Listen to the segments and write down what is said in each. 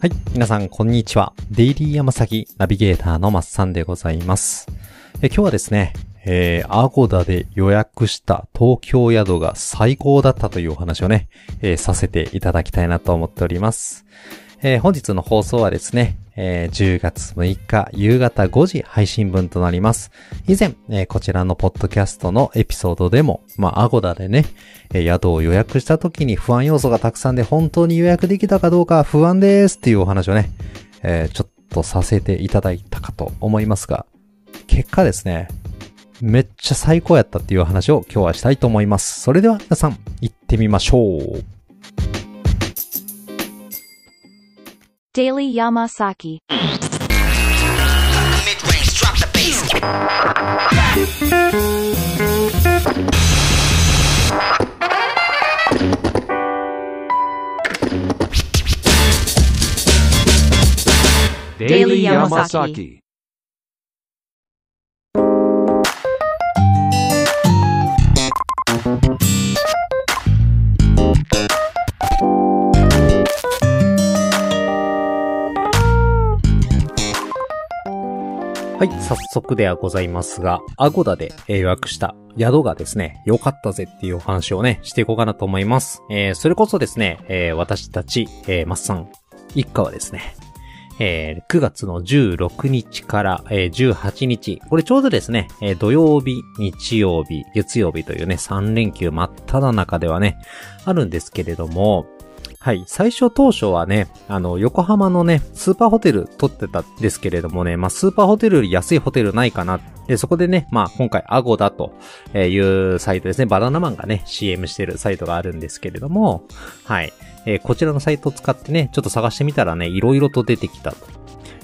はい。皆さん、こんにちは。デイリーヤマサギナビゲーターのマッサンでございます。え今日はですね、えー、 Agoda で予約した東京宿が最高だったというお話をね、えーさせていただきたいなと思っております。えー本日の放送はですね、えー10月6日夕方5時配信分となります。以前、えーこちらのポッドキャストのエピソードでも、まあ、 Agoda でね、えー宿を予約した時に不安要素がたくさんで本当に予約できたかどうか不安ですっていうお話をね、えーちょっとさせていただいたかと思いますが、結果ですね、めっちゃ最高やったっていう話を今日はしたいと思います。それでは皆さん、行ってみましょう。Daily Yamasaki. Mid-range, drop the bass. Daily Yamasaki. はい、早速ではございますが、アゴダで予約した宿がですね、良かったぜっていうお話をね、していこうかなと思います。えー、それこそですね、えー私たち、えー、マッサン一家はですね、えー9月の16日から、えー18日、これちょうどですね、えー土曜日、日曜日、月曜日というね、3連休真っ只中ではね、あるんですけれども、はい。最初当初はね、あの、横浜のね、スーパーホテル取ってたんですけれどもね、まあ、スーパーホテルより安いホテルないかな。で、そこでね、まあ、今回、アゴだというサイトですね。バナナマンがね、CM してるサイトがあるんですけれども、はい。えーこちらのサイトを使ってね、ちょっと探してみたらね、いろいろと出てきたと。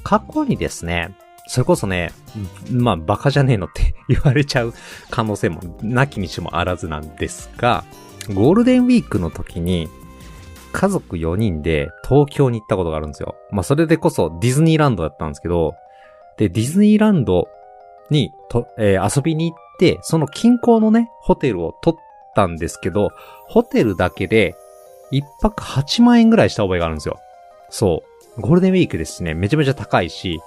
過去にですね、それこそね、まあ、バカじゃねえのって 言われちゃう可能性もなきにしもあらずなんですが、ゴールデンウィークの時に、家族4人で東京に行ったことがあるんですよ。まあ、それでこそディズニーランドだったんですけど、で、ディズニーランドにと、えー遊びに行って、その近郊のね、ホテルを取ったんですけど、ホテルだけで1泊8万円ぐらいした覚えがあるんですよ。そう。ゴールデンウィークですね、めちゃめちゃ高いし、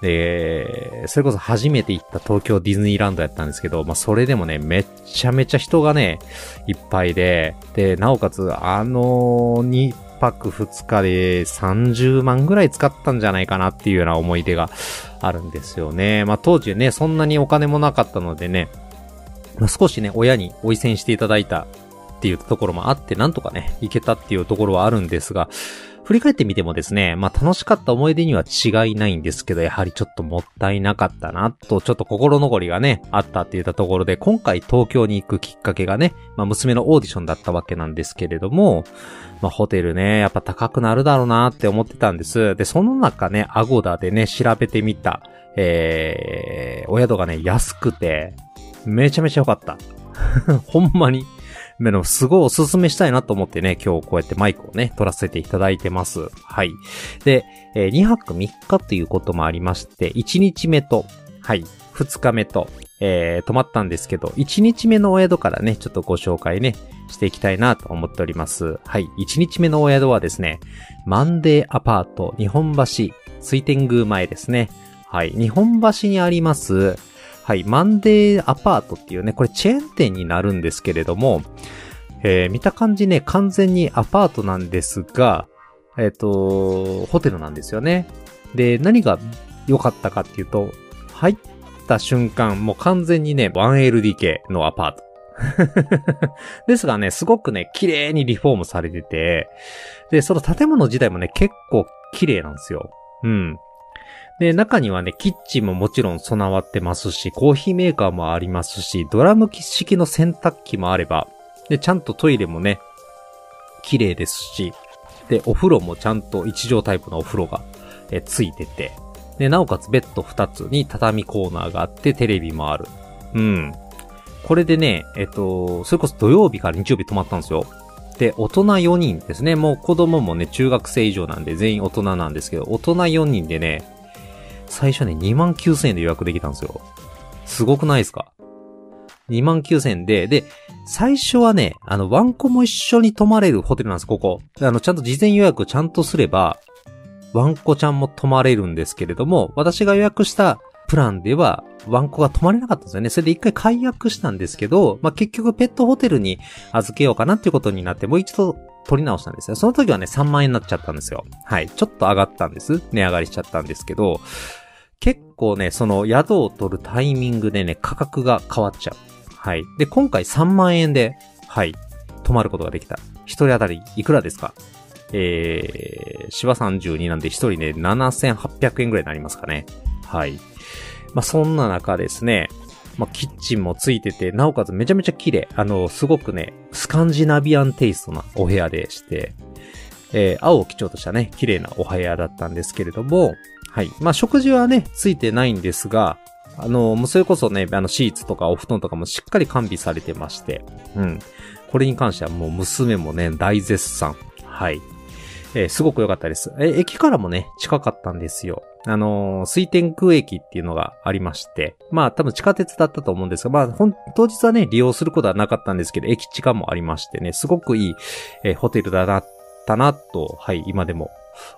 で、それこそ初めて行った東京ディズニーランドやったんですけど、まあ、それでもね、めちゃめちゃ人がね、いっぱいで、で、なおかつ、あの2泊2日で30万ぐらい使ったんじゃないかなっていうような思い出があるんですよね。まあ、当時ね、そんなにお金もなかったのでね、まあ、少しね、親に追い銭していただいたっていうところもあって、なんとかね、行けたっていうところはあるんですが、振り返ってみてもですね、まあ楽しかった思い出には違いないんですけど、やはりちょっともったいなかったな、と、ちょっと心残りがね、あったって言ったところで、今回東京に行くきっかけがね、まあ娘のオーディションだったわけなんですけれども、まあホテルね、やっぱ高くなるだろうなって思ってたんです。で、その中ね、 Agoda でね、調べてみた、えー、お宿がね、安くて、めちゃめちゃ良かった。ほんまに。でも、すごいおすすめしたいなと思ってね、今日こうやってマイクをね、取らせていただいてます。はい。で、えー2泊3日ということもありまして、1日目と、はい、2日目と、えー泊まったんですけど、1日目のお宿からね、ちょっとご紹介ね、していきたいなと思っております。はい。1日目のお宿はですね、マンデーアパート日本橋水天宮前ですね。はい。日本橋にあります、はい。マンデーアパートっていうね、これチェーン店になるんですけれども、えー見た感じね、完全にアパートなんですが、えっ、と、ホテルなんですよね。で、何が良かったかっていうと、入った瞬間、もう完全にね、1LDK のアパート。ですがね、すごくね、綺麗にリフォームされてて、で、その建物自体もね、結構綺麗なんですよ。うん。で、中にはね、キッチンももちろん備わってますし、コーヒーメーカーもありますし、ドラム式の洗濯機もあれば、で、ちゃんとトイレもね、綺麗ですし、で、お風呂もちゃんと一畳タイプのお風呂が、えついてて、で、なおかつベッド2つに畳コーナーがあって、テレビもある。うん。これでね、えっと、それこそ土曜日から日曜日泊まったんですよ。で、大人4人ですね。もう子供もね、中学生以上なんで全員大人なんですけど、大人4人でね、最初ね、2万9000円で予約できたんですよ。すごくないですか ?2 万9000円で、で、最初はね、あの、ワンコも一緒に泊まれるホテルなんです、ここ。あの、ちゃんと事前予約ちゃんとすれば、ワンコちゃんも泊まれるんですけれども、私が予約したプランでは、ワンコが泊まれなかったんですよね。それで一回解約したんですけど、まあ、結局ペットホテルに預けようかなっていうことになって、もう一度取り直したんですよ。その時はね、3万円になっちゃったんですよ。はい。ちょっと上がったんです。値上がりしちゃったんですけど、結構ね、その宿を取るタイミングでね、価格が変わっちゃう。はい。で、今回3万円で、はい、泊まることができた。一人当たりいくらですか？えー、芝32なんで一人ね、7800円ぐらいになりますかね。はい。まあ、そんな中ですね、まあ、キッチンもついてて、なおかつめちゃめちゃ綺麗。あの、すごくね、スカンジナビアンテイストなお部屋でして、えー、青を基調としたね、綺麗なお部屋だったんですけれども、はい。まあ、食事はね、ついてないんですが、あの、もうそれこそね、あの、シーツとかお布団とかもしっかり完備されてまして、うん。これに関してはもう娘もね、大絶賛。はい。えーすごく良かったです。え駅からもね、近かったんですよ。あの水天空駅っていうのがありまして、まあ多分地下鉄だったと思うんですが、まあほん、当日はね、利用することはなかったんですけど、駅地下もありましてね、すごくいい、えーホテルだなったなと、はい、今でも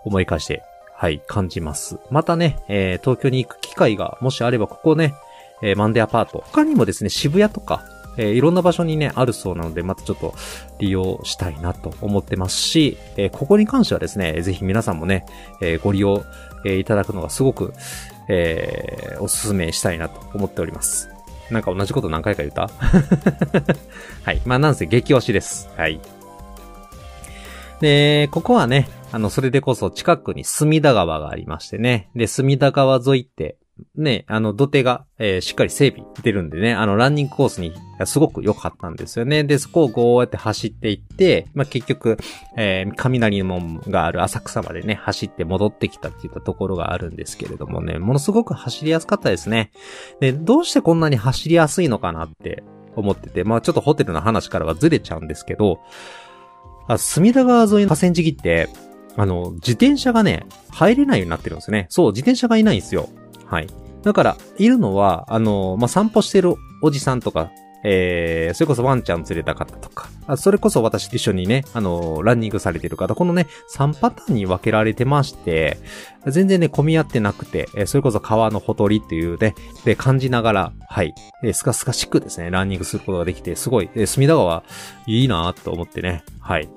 思い返して、はい、感じます。またね、えー東京に行く機会がもしあれば、ここね、えーマンデーアパート。他にもですね、渋谷とか、えーいろんな場所にね、あるそうなので、またちょっと利用したいなと思ってますし、えーここに関してはですね、ぜひ皆さんもね、えーご利用、えいただくのがすごく、えーおすすめしたいなと思っております。なんか同じこと何回か言った？はい。まあ、なんせ激推しです。はい。で、ここはね、あの、それでこそ近くに隅田川がありましてね。で、隅田川沿いって、ね、あの、土手が、えーしっかり整備出るんでね、あの、ランニングコースに、すごく良かったんですよね。で、そこをこうやって走っていって、まあ、結局、えー雷門がある浅草までね、走って戻ってきたっていったところがあるんですけれどもね、ものすごく走りやすかったですね。で、どうしてこんなに走りやすいのかなって思ってて、まあ、ちょっとホテルの話からはずれちゃうんですけど、あ、隅田川沿いの河川敷って、あの、自転車がね、入れないようになってるんですね。そう、自転車がいないんですよ。はい。だから、いるのは、あの、まあ、散歩してるおじさんとか、えー、それこそワンちゃん連れた方とか、あそれこそ私と一緒にね、あの、ランニングされてる方、このね、3パターンに分けられてまして、全然ね、混み合ってなくて、えーそれこそ川のほとりっていうね、で、感じながら、はい、えースカスカしくですね、ランニングすることができて、すごい、えー隅田川、いいなと思ってね、はい。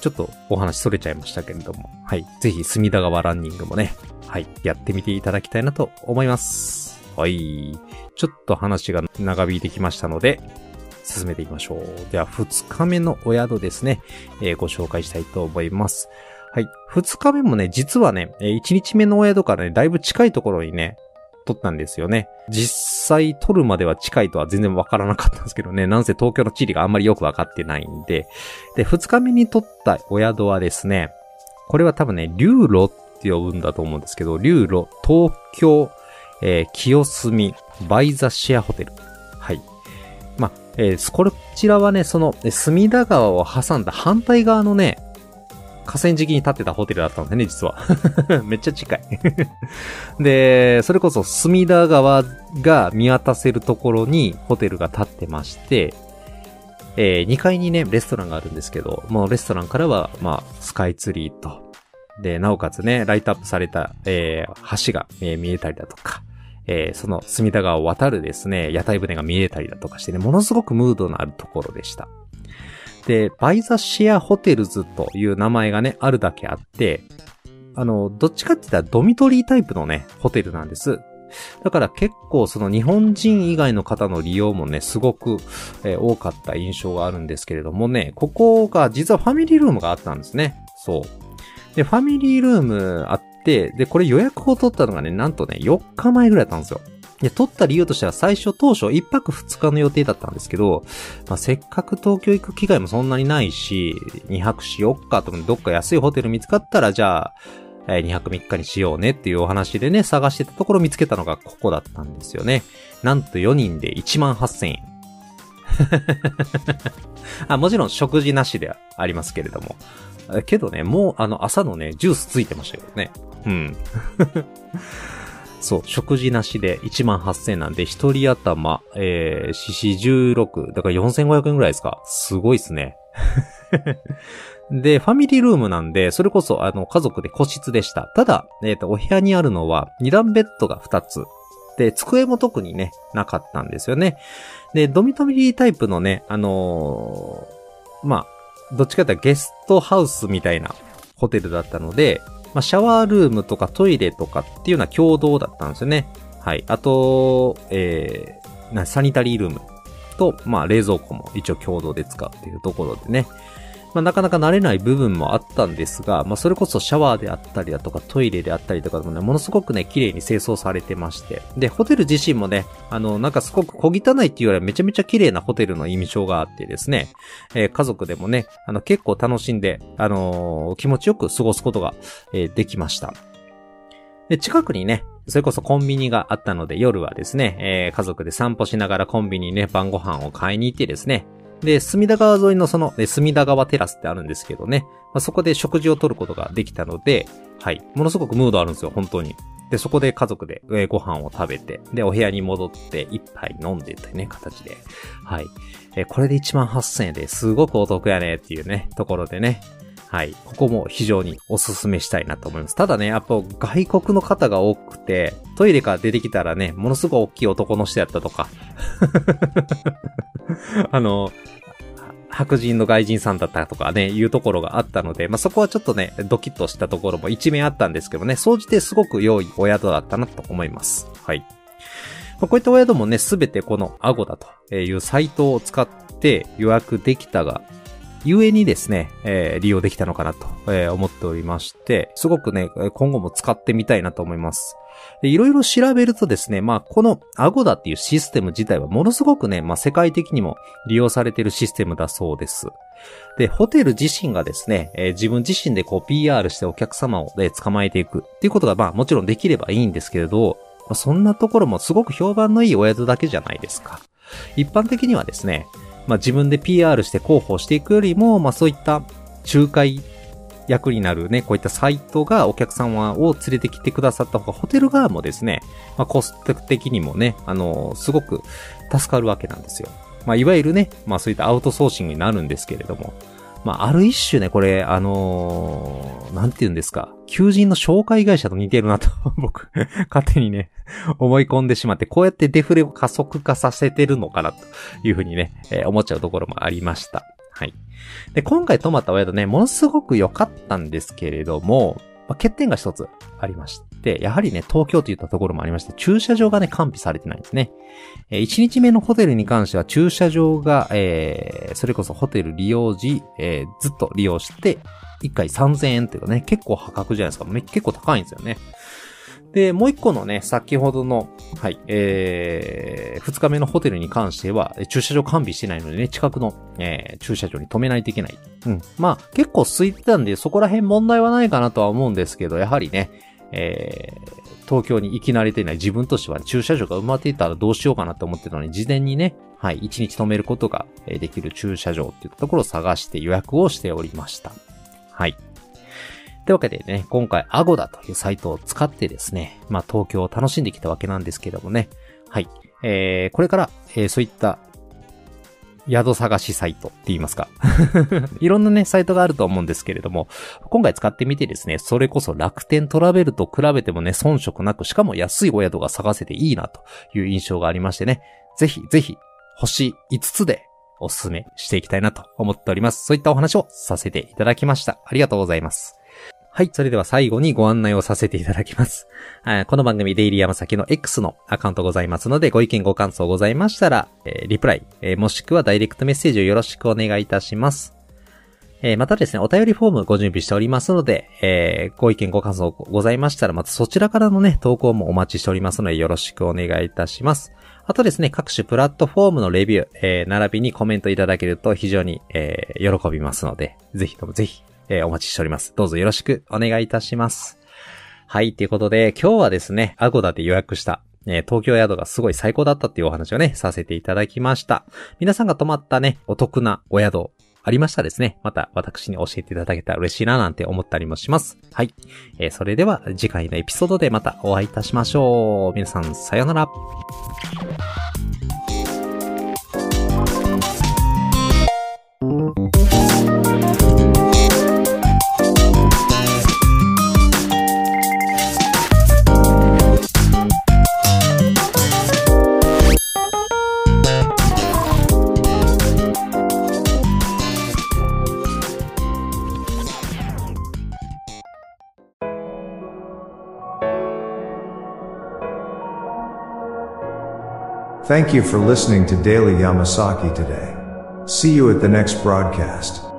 ちょっとお話それちゃいましたけれども、はい。ぜひ隅田川ランニングもね、はい。やってみていただきたいなと思います。はい。ちょっと話が長引いてきましたので、進めていきましょう。では、二日目のお宿ですね、えーご紹介したいと思います。はい。二日目もね、実はね、えー一日目のお宿からね、だいぶ近いところにね、撮ったんですよね。実際撮るまでは近いとは全然わからなかったんですけどね、なんせ東京の地理があんまりよくわかってないんで、で、二日目に撮ったお宿はですね、これは多分ね、竜路って呼ぶんだと思うんですけど、竜路、東京、えー清澄、バイザシェアホテル。はい。まあ、えーこちらはね、その、隅田川を挟んだ反対側のね、河川敷に建ってたホテルだったんだよね、実は。めっちゃ近い。で、それこそ隅田川が見渡せるところにホテルが建ってまして、え2階にね、レストランがあるんですけど、もうレストランからは、まあ、スカイツリーと、で、なおかつね、ライトアップされた、えー橋が、えー見えたりだとか、えーその隅田川を渡るですね、屋台船が見えたりだとかしてね、ものすごくムードのあるところでした。で、バイザシアホテルズという名前がね、あるだけあって、あの、どっちかって言ったらドミトリータイプのね、ホテルなんです。だから結構その日本人以外の方の利用もね、すごく、えー多かった印象があるんですけれどもね、ここが実はファミリールームがあったんですね。そう。で、ファミリールームあって、で、これ予約を取ったのがね、なんとね、4日前ぐらいだったんですよ。で、取った理由としては最初当初1泊2日の予定だったんですけど、まあ、せっかく東京行く機会もそんなにないし、2泊しよっかとどっか安いホテル見つかったら、じゃあ、えー2泊3日にしようねっていうお話でね、探してたところ見つけたのがここだったんですよね。なんと4人で1万8000円。あ、もちろん食事なしではありますけれども。けどね、もうあの朝のね、ジュースついてましたけどね。うん。そう、食事なしで1万8000なんで、一人頭、えー、獅子16、だから4500円ぐらいですか？すごいっすね。で、ファミリールームなんで、それこそ、あの、家族で個室でした。ただ、えっ、と、お部屋にあるのは、二段ベッドが二つ。で、机も特にね、なかったんですよね。で、ドミトミリータイプのね、あのーまあ、どっちかというとゲストハウスみたいなホテルだったので、まあ、シャワールームとかトイレとかっていうのは共同だったんですよね。はい。あと、えー、なサニタリールームと、まあ、冷蔵庫も一応共同で使うっていうところでね。まあ、なかなか慣れない部分もあったんですが、まあ、それこそシャワーであったりだとか、トイレであったりとかでもね、ものすごくね、綺麗に清掃されてまして。で、ホテル自身もね、あの、なんかすごく小汚いっていうよりはめちゃめちゃ綺麗なホテルの印象があってですね、えー家族でもね、あの、結構楽しんで、あのー気持ちよく過ごすことが、えーできました。で、近くにね、それこそコンビニがあったので、夜はですね、えー家族で散歩しながらコンビニにね、晩ご飯を買いに行ってですね、で、隅田川沿いのその、え隅田川テラスってあるんですけどね、まあ、そこで食事をとることができたので、はい、ものすごくムードあるんですよ、本当に。で、そこで家族で、えご飯を食べて、で、お部屋に戻って一杯飲んでってね、形で。はい。えこれで1万8000円ですごくお得やねっていうね、ところでね。はい。ここも非常におすすめしたいなと思います。ただね、やっぱ外国の方が多くて、トイレから出てきたらね、ものすごい大きい男の人やったとか。あの、白人の外人さんだったとかね、いうところがあったので、まあ、そこはちょっとね、ドキッとしたところも一面あったんですけどね、総じてすごく良いお宿だったなと思います。はい。まあ、こういったお宿もね、すべてこの Agoda というサイトを使って予約できたが、ゆえにですね、えー利用できたのかなと、えー思っておりまして、すごくね、今後も使ってみたいなと思います。で、いろいろ調べるとですね、まあ、この Agoda っていうシステム自体はものすごくね、まあ、世界的にも利用されているシステムだそうです。で、ホテル自身がですね、えー自分自身でこう PR してお客様を、ね、捕まえていくっていうことがまあもちろんできればいいんですけれど、まあそんなところもすごく評判のいいお宿だけじゃないですか。一般的にはですね、まあ自分で PR して広報していくよりも、まあそういった仲介役になるね、こういったサイトがお客様を連れてきてくださった方が、ホテル側もですね、まあコスト的にもね、あのすごく助かるわけなんですよ。まあいわゆるね、まあそういったアウトソーシングになるんですけれども、まあある一種ね、これ、あのーなんて言うんですか、求人の紹介会社と似てるなと、僕、勝手にね、思い込んでしまって、こうやってデフレを加速化させてるのかな、というふうにね、えー思っちゃうところもありました。はい。で、今回泊まったお宿ね、ものすごく良かったんですけれども、まあ、欠点が一つありまして、やはりね、東京といったところもありまして、駐車場がね、完備されてないんですね。えー、1日目のホテルに関しては駐車場が、えー、それこそホテル利用時、えー、ずっと利用して、1回3000円っていうかね、結構破格じゃないですか。め結構高いんですよね。で、もう一個のね、先ほどの、はい、えー、日目のホテルに関しては、駐車場完備してないのでね、近くの、えー、駐車場に止めないといけない。うん。まあ、結構空いてたんで、そこら辺問題はないかなとは思うんですけど、やはりね、えー、東京に行き慣れていない自分としては、駐車場が埋まっていたらどうしようかなと思ってたのに、事前にね、はい、一日止めることができる駐車場っていうところを探して予約をしておりました。はい。というわけでね、今回、アゴダというサイトを使ってですね、まあ、東京を楽しんできたわけなんですけどもね。はい。えー、これから、えーそういった、宿探しサイトって言いますか。いろんなね、サイトがあると思うんですけれども、今回使ってみてですね、それこそ楽天トラベルと比べてもね、遜色なく、しかも安いお宿が探せていいなという印象がありましてね、ぜひ、ぜひ、星5つでおすすめしていきたいなと思っております。そういったお話をさせていただきました。ありがとうございます。はい。それでは最後にご案内をさせていただきます。この番組デイリー山崎の X のアカウントございますので、ご意見ご感想ございましたら、えーリプライ、えーもしくはダイレクトメッセージをよろしくお願いいたします。えーまたですね、お便りフォームご準備しておりますので、えーご意見ご感想ございましたら、またそちらからのね、投稿もお待ちしておりますので、よろしくお願いいたします。あとですね、各種プラットフォームのレビュー、えー並びにコメントいただけると非常に、えー喜びますので、ぜひともぜひ、えーお待ちしております。どうぞよろしくお願いいたします。はい、ということで、今日はですね、アゴダで予約した、え東京宿がすごい最高だったっていうお話をね、させていただきました。皆さんが泊まったね、お得なお宿、ありましたらですね。また私に教えていただけたら嬉しいななんて思ったりもします。はい。えーそれでは次回のエピソードでまたお会いいたしましょう。皆さん、さようなら。Thank you for listening to Daily Yamasaki today. See you at the next broadcast.